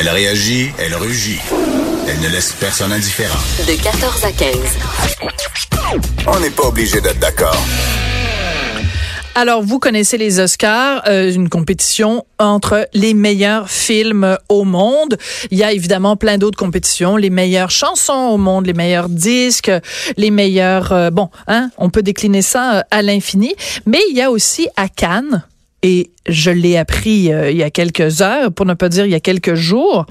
Elle réagit, elle rugit. Elle ne laisse personne indifférent. De 14 à 15. On n'est pas obligé d'être d'accord. Alors, vous connaissez les Oscars, euh, une compétition entre les meilleurs films au monde. Il y a évidemment plein d'autres compétitions, les meilleures chansons au monde, les meilleurs disques, les meilleurs... euh, bon, hein, on peut décliner ça euh, à l'infini. Mais il y a aussi à Cannes, et je l'ai appris euh, il y a quelques heures, pour ne pas dire il y a quelques jours,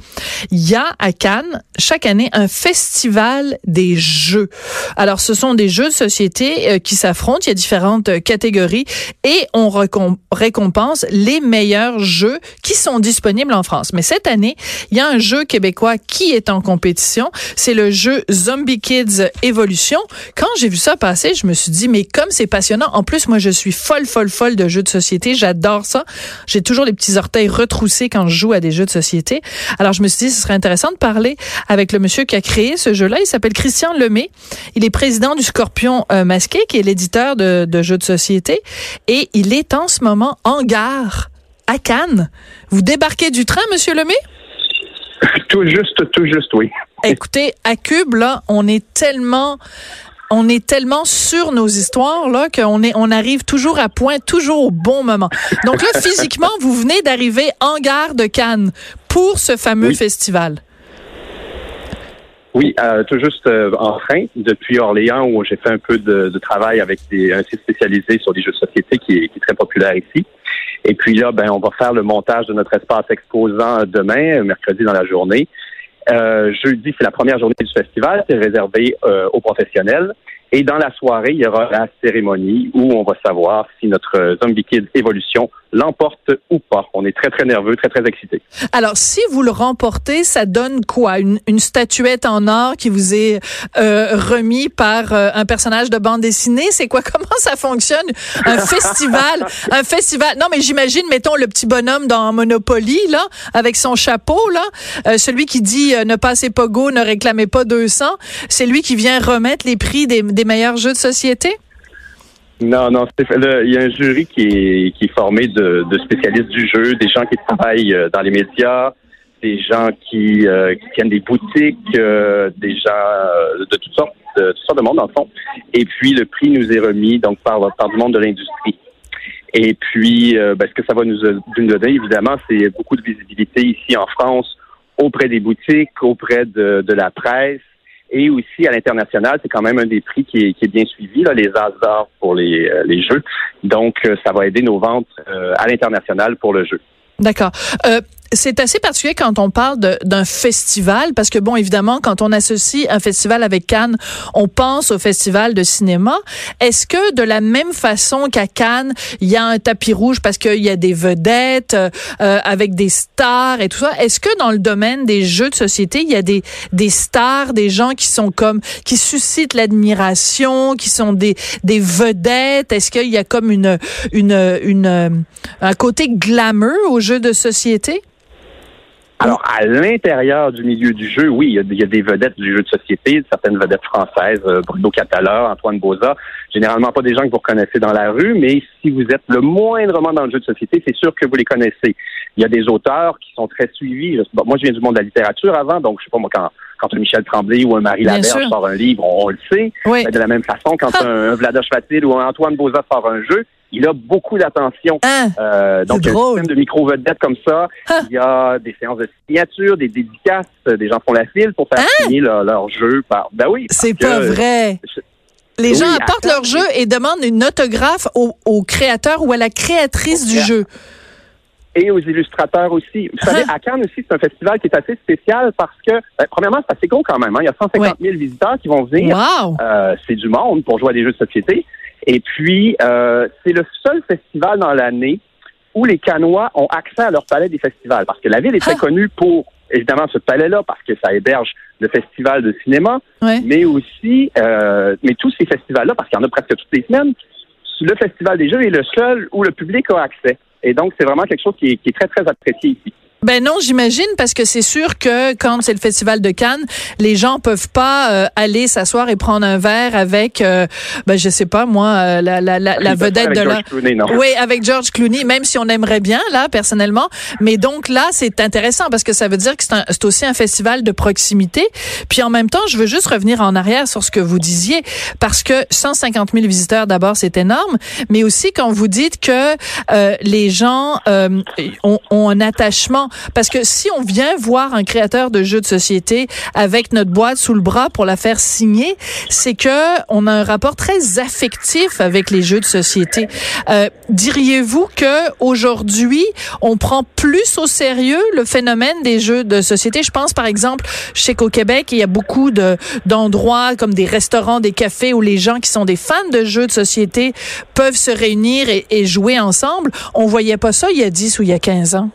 il y a à Cannes chaque année un festival des jeux. Alors ce sont des jeux de société euh, qui s'affrontent, il y a différentes euh, catégories et on récom- récompense les meilleurs jeux qui sont disponibles en France. Mais cette année, il y a un jeu québécois qui est en compétition, c'est le jeu Zombie Kids Evolution. Quand j'ai vu ça passer, je me suis dit mais comme c'est passionnant, en plus moi je suis folle folle folle de jeux de société, j'adore ça. J'ai toujours les petits orteils retroussés quand je joue à des jeux de société. Alors je me suis dit ce serait intéressant de parler avec le monsieur qui a créé ce jeu-là. Il s'appelle Christian Lemay. Il est président du Scorpion euh, Masqué, qui est l'éditeur de, de jeux de société, et il est en ce moment en gare à Cannes. Vous débarquez du train, monsieur Lemay? Tout juste, tout juste, oui. Écoutez, à Cube, là, on est tellement on est tellement sur nos histoires là qu'on est on arrive toujours à point, toujours au bon moment. Donc là, physiquement, vous venez d'arriver en gare de Cannes pour ce fameux Oui. festival. Oui, euh, tout juste euh, en train, depuis Orléans, où j'ai fait un peu de, de travail avec des, un site spécialisé sur les jeux de société qui est, qui est très populaire ici. Et puis là, ben, on va faire le montage de notre espace exposant demain, mercredi dans la journée. Euh, jeudi, c'est la première journée du festival, c'est réservé euh, aux professionnels. Et dans la soirée, il y aura la cérémonie où on va savoir si notre euh, Zombie Kid Evolution l'emporte ou pas. On est très, très nerveux, très, très excités. Alors, si vous le remportez, ça donne quoi? Une, une statuette en or qui vous est euh, remis par euh, un personnage de bande dessinée? C'est quoi? Comment ça fonctionne? Un festival, un festival? Non, mais j'imagine, mettons le petit bonhomme dans Monopoly là, avec son chapeau là, euh, celui qui dit euh, ne passez pas go, ne réclamez pas 200. C'est lui qui vient remettre les prix des, des meilleurs jeux de société? Non, non, le- il y a un jury qui est, qui est formé de, spécialistes du jeu, des gens qui travaillent euh, dans les médias, des gens qui, euh, qui tiennent des boutiques, euh, des gens de toutes sortes, de toutes sortes de monde, le fond. Et puis, le prix nous est remis donc par, par du monde de l'industrie. Et puis, euh, ben, ce que ça va nous, nous donner, évidemment, c'est beaucoup de visibilité ici en France auprès des boutiques, auprès de la presse. Et aussi à l'international, c'est quand même un des prix qui est, bien suivi, là, les As d'or pour les, euh, les jeux. Donc, euh, ça va aider nos ventes euh, à l'international pour le jeu. D'accord. C'est assez particulier quand on parle d'un festival, parce que bon, évidemment, quand on associe un festival avec Cannes, on pense au festival de cinéma. Est-ce que de la même façon qu'à Cannes, il y a un tapis rouge parce qu'il y a des vedettes euh, euh, avec des stars et tout ça, est-ce que dans le domaine des jeux de société, il y a des des stars, des gens qui sont comme qui suscitent l'admiration, qui sont des des vedettes? Est-ce qu'il y a comme une une une un côté glamour aux jeux de société? Alors, à l'intérieur du milieu du jeu, oui, il y, a, des vedettes du jeu de société, certaines vedettes françaises, euh, Bruno Catala, Antoine Boza, généralement pas des gens que vous reconnaissez dans la rue, mais si vous êtes le moindrement dans le jeu de société, c'est sûr que vous les connaissez. Il y a des auteurs qui sont très suivis. Moi, je viens du monde de la littérature avant, donc je sais pas moi, quand, quand un Michel Tremblay ou un Marie Laberge sort un livre, on, on le sait. Oui. Mais de la même façon, quand un, un Vladoche Fatil ou un Antoine Boza sort un jeu, il a beaucoup d'attention. Hein? Euh, donc, il y a un système de micro-vedettes comme ça. Ah. Il y a des séances de signature, des dédicaces. euh, Des gens font la file pour faire signer leur, leur jeu. Par... Ben oui. C'est que- pas vrai. je- Les Oui, gens apportent leur jeu et demandent une autographe au, au créateur ou à la créatrice du jeu. Et aux illustrateurs aussi. Vous savez, Ah. à Cannes aussi, c'est un festival qui est assez spécial parce que, ben, premièrement, c'est assez gros quand même. hein. Il y a 150 000 visiteurs qui vont venir. Wow! Euh, c'est du monde pour jouer à des jeux de société. Et puis, euh, c'est le seul festival dans l'année où les Canois ont accès à leur palais des festivals. Parce que la ville est très Ah. connue pour, évidemment, ce palais-là, parce que ça héberge le festival de cinéma, Ouais. mais aussi, euh, mais tous ces festivals-là, parce qu'il y en a presque toutes les semaines, le Festival des Jeux est le seul où le public a accès. Et donc, c'est vraiment quelque chose qui est, très, très apprécié ici. Ben non, j'imagine parce que c'est sûr que quand c'est le festival de Cannes, les gens peuvent pas euh, aller s'asseoir et prendre un verre avec, euh, ben je sais pas moi, euh, la, la, la, la vedette de la, oui, avec George Clooney, même si on aimerait bien là personnellement. Mais donc là, c'est intéressant parce que ça veut dire que c'est aussi un festival de proximité. Puis en même temps, je veux juste revenir en arrière sur ce que vous disiez parce que 150 000 visiteurs d'abord, c'est énorme, mais aussi quand vous dites que euh, les gens ont, ont un attachement parce que si on vient voir un créateur de jeux de société avec notre boîte sous le bras pour la faire signer, c'est que on a un rapport très affectif avec les jeux de société. Euh, diriez-vous que aujourd'hui, on prend plus au sérieux le phénomène des jeux de société? Je pense par exemple, je sais qu'au Québec, il y a beaucoup de d'endroits comme des restaurants, des cafés où les gens qui sont des fans de jeux de société peuvent se réunir et, et jouer ensemble. On voyait pas ça il y a 10 ou il y a 15 ans.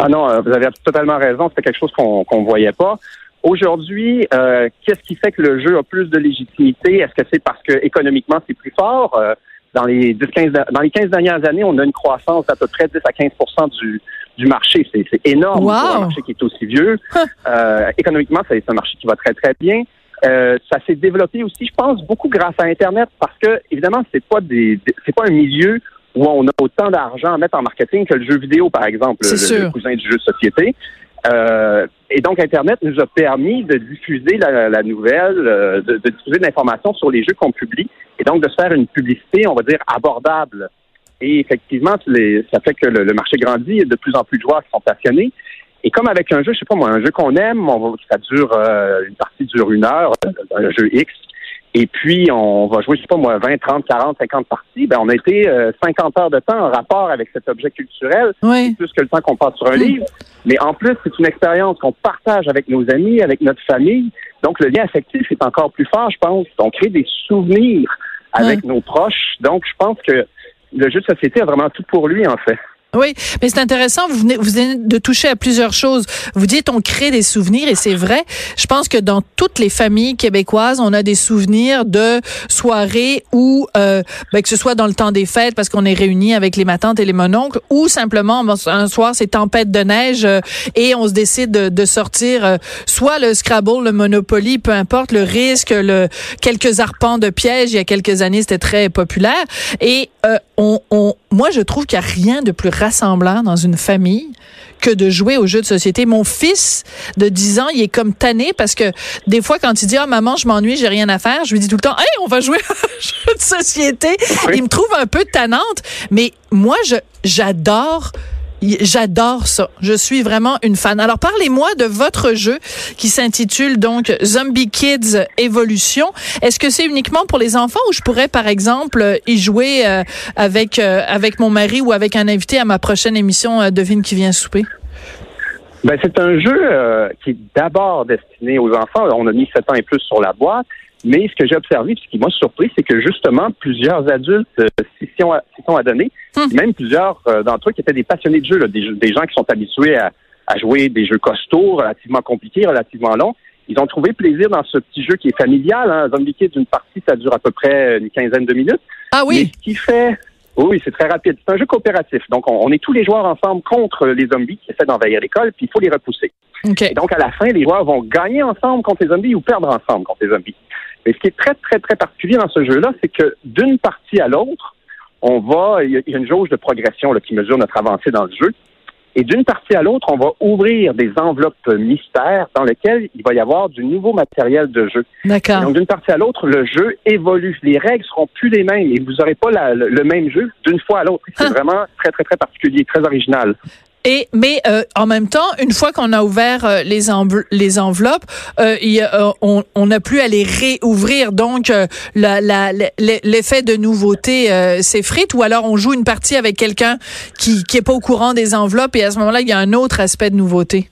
Ah non, euh, vous avez totalement raison. C'était quelque chose qu'on ne voyait pas. Aujourd'hui, euh, qu'est-ce qui fait que le jeu a plus de légitimité? Est-ce que c'est parce que économiquement c'est plus fort? Euh, dans les 10, 15, dans les 15 dernières années, on a une croissance d'à peu près 10 à 15% du, du marché. C'est énorme pour un marché qui est aussi vieux. économiquement, c'est un marché qui va très, très bien. ça s'est développé aussi, je pense, beaucoup grâce à Internet parce que, évidemment, c'est pas des c'est pas un milieu où on a autant d'argent à mettre en marketing que le jeu vidéo, par exemple, le, cousin du jeu de société. Euh, et donc, Internet nous a permis de diffuser la, nouvelle, euh, de, diffuser de l'information sur les jeux qu'on publie, et donc de se faire une publicité, on va dire, abordable. Et effectivement, ça fait que le, marché grandit, il y a de plus en plus de joueurs qui sont passionnés. Et comme avec un jeu, je sais pas moi, un jeu qu'on aime, on ça dure, euh, une partie dure une heure, un jeu X, et puis, on va jouer, je sais pas moi, 20, 30, 40, 50 parties. Ben, on a été 50 euh, heures de temps en rapport avec cet objet culturel, oui. plus que le temps qu'on passe sur un livre. Mais en plus, c'est une expérience qu'on partage avec nos amis, avec notre famille. Donc, le lien affectif est encore plus fort, je pense. On crée des souvenirs avec nos proches. Donc, je pense que le jeu de société a vraiment tout pour lui, en fait. Oui, mais c'est intéressant. Vous venez, vous venez de toucher à plusieurs choses. Vous dites on crée des souvenirs et c'est vrai. Je pense que dans toutes les familles québécoises, on a des souvenirs de soirées où, euh, ben, que ce soit dans le temps des fêtes parce qu'on est réunis avec les matantes et les mononcles, ou simplement un soir c'est tempête de neige euh, et on se décide de, de sortir euh, soit le Scrabble, le Monopoly, peu importe le risque, le quelques arpents de piège. Il y a quelques années, c'était très populaire et euh, on, on, moi je trouve qu'il n'y a rien de plus rassemblant dans une famille que de jouer aux jeux de société. Mon fils de 10 ans, il est comme tanné parce que des fois, quand il dit, ah, maman, je m'ennuie, j'ai rien à faire, je lui dis tout le temps, hey, on va jouer aux jeux de société. Il me trouve un peu tannante, mais moi, je, j'adore J'adore ça. Je suis vraiment une fan. Alors parlez-moi de votre jeu qui s'intitule donc Zombie Kids Evolution. Est-ce que c'est uniquement pour les enfants ou je pourrais par exemple y jouer euh, avec euh, avec mon mari ou avec un invité à ma prochaine émission euh, Devine qui vient souper? Ben, c'est un jeu qui est d'abord destiné aux enfants. On a mis 7 ans et plus sur la boîte. Mais ce que j'ai observé, ce qui m'a surpris, c'est que justement, plusieurs adultes euh, s'y sont, sont adonnés, hum. même plusieurs euh, d'entre eux qui étaient des passionnés de jeu, des, gens qui sont habitués à, jouer des jeux costauds, relativement compliqués, relativement longs. Ils ont trouvé plaisir dans ce petit jeu qui est familial. Hein. Zombie Kids, une partie, ça dure à peu près une quinzaine de minutes. Ah oui? Mais ce qui fait... Oui, c'est très rapide. C'est un jeu coopératif. Donc, on, est tous les joueurs ensemble contre les zombies qui essaient d'envahir l'école, puis il faut les repousser. Et donc, à la fin, les joueurs vont gagner ensemble contre les zombies ou perdre ensemble contre les zombies. Mais ce qui est très, très, très particulier dans ce jeu-là, c'est que d'une partie à l'autre, on va, il y a une jauge de progression qui mesure notre avancée dans le jeu. Et d'une partie à l'autre, on va ouvrir des enveloppes mystères dans lesquelles il va y avoir du nouveau matériel de jeu. D'accord. Donc d'une partie à l'autre, le jeu évolue. Les règles seront plus les mêmes et vous n'aurez pas le, même jeu d'une fois à l'autre. C'est ah. vraiment très très très particulier, très original. Et mais euh, en même temps, une fois qu'on a ouvert euh, les, les enveloppes, euh, on n'a plus à les réouvrir. Donc l'effet de nouveauté s'effrite. Ou alors on joue une partie avec quelqu'un qui qui est pas au courant des enveloppes et à ce moment-là, il y a un autre aspect de nouveauté.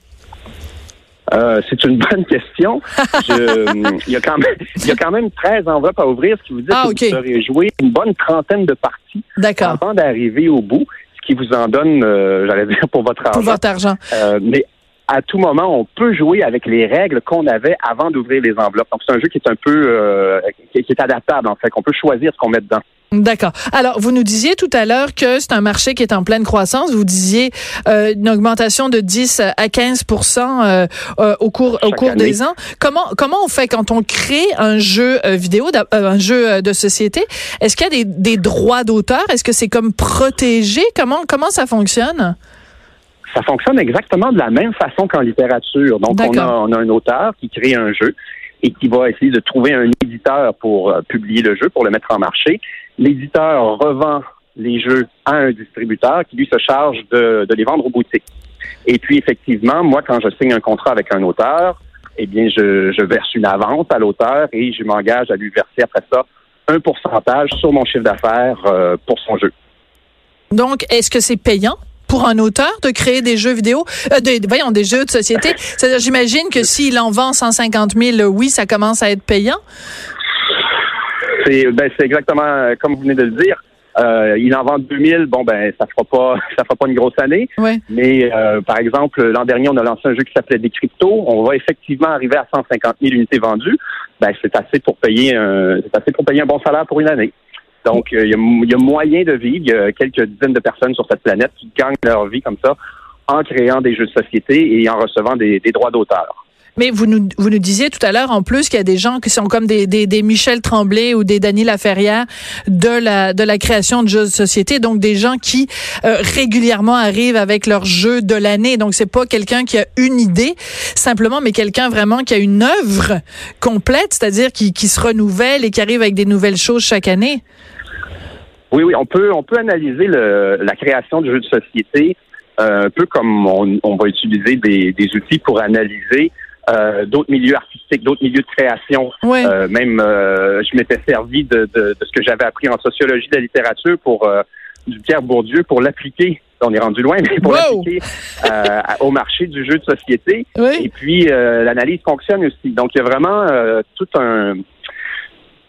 c'est une bonne question. il, y a quand même, y a quand même 13 enveloppes à ouvrir, ce qui vous dit ah, que vous aurez joué une bonne trentaine de parties avant d'arriver au bout qui vous en donne, euh, j'allais dire, pour votre argent. Pour votre argent. Euh, mais à tout moment, on peut jouer avec les règles qu'on avait avant d'ouvrir les enveloppes. Donc, c'est un jeu qui est un peu, euh, qui, est adaptable, en fait, qu'on peut choisir ce qu'on met dedans. D'accord. Alors, vous nous disiez tout à l'heure que c'est un marché qui est en pleine croissance. Vous disiez euh, une augmentation de 10 à 15 euh, euh, au cours au cours des ans. Comment comment on fait quand on crée un jeu euh, vidéo, un jeu de société? Est-ce qu'il y a des, des droits d'auteur? Est-ce que c'est comme protégé? Comment comment ça fonctionne? Ça fonctionne exactement de la même façon qu'en littérature. Donc, on a, on a un auteur qui crée un jeu et qui va essayer de trouver un éditeur pour publier le jeu, pour le mettre en marché l'éditeur revend les jeux à un distributeur qui, lui, se charge de, les vendre aux boutiques. Et puis, effectivement, moi, quand je signe un contrat avec un auteur, eh bien, je, verse une avance à l'auteur et je m'engage à lui verser après ça un pourcentage sur mon chiffre d'affaires euh, pour son jeu. Donc, est-ce que c'est payant? Pour un auteur de créer des jeux vidéo, euh, voyons, des jeux de société? C'est-à-dire, j'imagine que s'il en vend 150 000, oui, ça commence à être payant. Ben, c'est exactement euh, comme vous venez de le dire. Euh, il en vend 2000, bon ben ça fera pas ça fera pas une grosse année. Mais euh, par exemple l'an dernier on a lancé un jeu qui s'appelait des cryptos. On va effectivement arriver à 150 000 unités vendues. Ben c'est assez pour payer un c'est assez pour payer un bon salaire pour une année. Donc il y, a, moyen de vivre. Il y a quelques dizaines de personnes sur cette planète qui gagnent leur vie comme ça en créant des jeux de société et en recevant des droits d'auteur. Mais vous nous, vous nous disiez tout à l'heure, en plus, qu'il y a des gens qui sont comme des, des, des Michel Tremblay ou des Dany Laferrière de la, de la création de jeux de société. Donc, des gens qui euh, régulièrement arrivent avec leur jeu de l'année. Donc, c'est pas quelqu'un qui a une idée simplement, mais quelqu'un vraiment qui a une œuvre complète, c'est-à-dire qui, qui se renouvelle et qui arrive avec des nouvelles choses chaque année. Oui, oui, on peut, on peut analyser le, la création de jeux de société euh, un peu comme on, on va utiliser des, des outils pour analyser euh, d'autres milieux artistiques, d'autres milieux de création. Euh, même, euh, je m'étais servi de, de, de, ce que j'avais appris en sociologie de la littérature pour du Pierre Bourdieu pour l'appliquer. On est rendu loin, mais pour l'appliquer au marché du jeu de société. Et puis l'analyse fonctionne aussi. Donc il y a vraiment tout un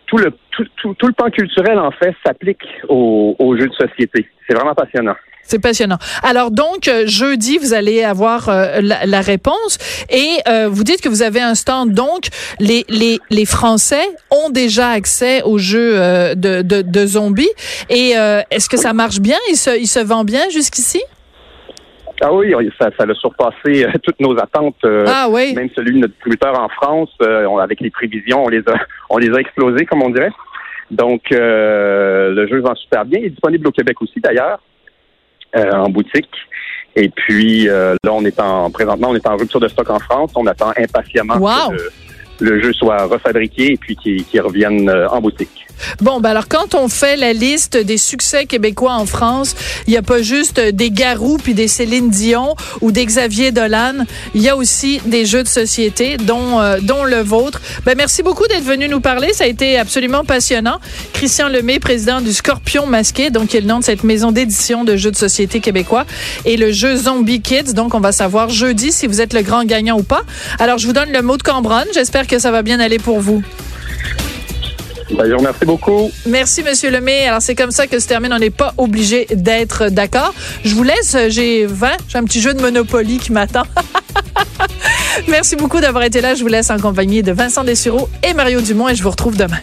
tout le tout, tout, tout, le pan culturel en fait s'applique aux, aux jeux de société. C'est vraiment passionnant. C'est passionnant. Alors donc euh, jeudi vous allez avoir euh, la, réponse et euh, vous dites que vous avez un stand donc les les les Français ont déjà accès aux jeux de, de, de zombies et est-ce que ça marche bien? Il se il se vend bien jusqu'ici? Ah oui, ça, ça a surpassé toutes nos attentes. ah oui. Même celui de notre distributeur en France, avec les prévisions, on les a, on les a explosés, comme on dirait. Donc, le jeu vend super bien. Il est disponible au Québec aussi, d'ailleurs. Euh, en boutique. Et puis euh, là, on est en présentement, on est en rupture de stock en France. On attend impatiemment que le, jeu soit refabriqué et puis qu'il revienne euh, en boutique. Bon, ben alors quand on fait la liste des succès québécois en France, il n'y a pas juste des Garous puis des Céline Dion ou des Xavier Dolan. Il y a aussi des jeux de société, dont euh, dont le vôtre. Ben merci beaucoup d'être venu nous parler. Ça a été absolument passionnant. Christian Lemay, président du Scorpion Masqué, donc qui est le nom de cette maison d'édition de jeux de société québécois, et le jeu Zombie Kids. Donc on va savoir jeudi si vous êtes le grand gagnant ou pas. Alors je vous donne le mot de Cambronne. J'espère que ça va bien aller pour vous. Ben, je vous remercie beaucoup. Merci, Monsieur Lemay. Alors, c'est comme ça que se termine. On n'est pas obligé d'être d'accord. Je vous laisse. J'ai 20. J'ai un petit jeu de Monopoly qui m'attend. Merci beaucoup d'avoir été là. Je vous laisse en compagnie de Vincent Dessureau et Mario Dumont et je vous retrouve demain.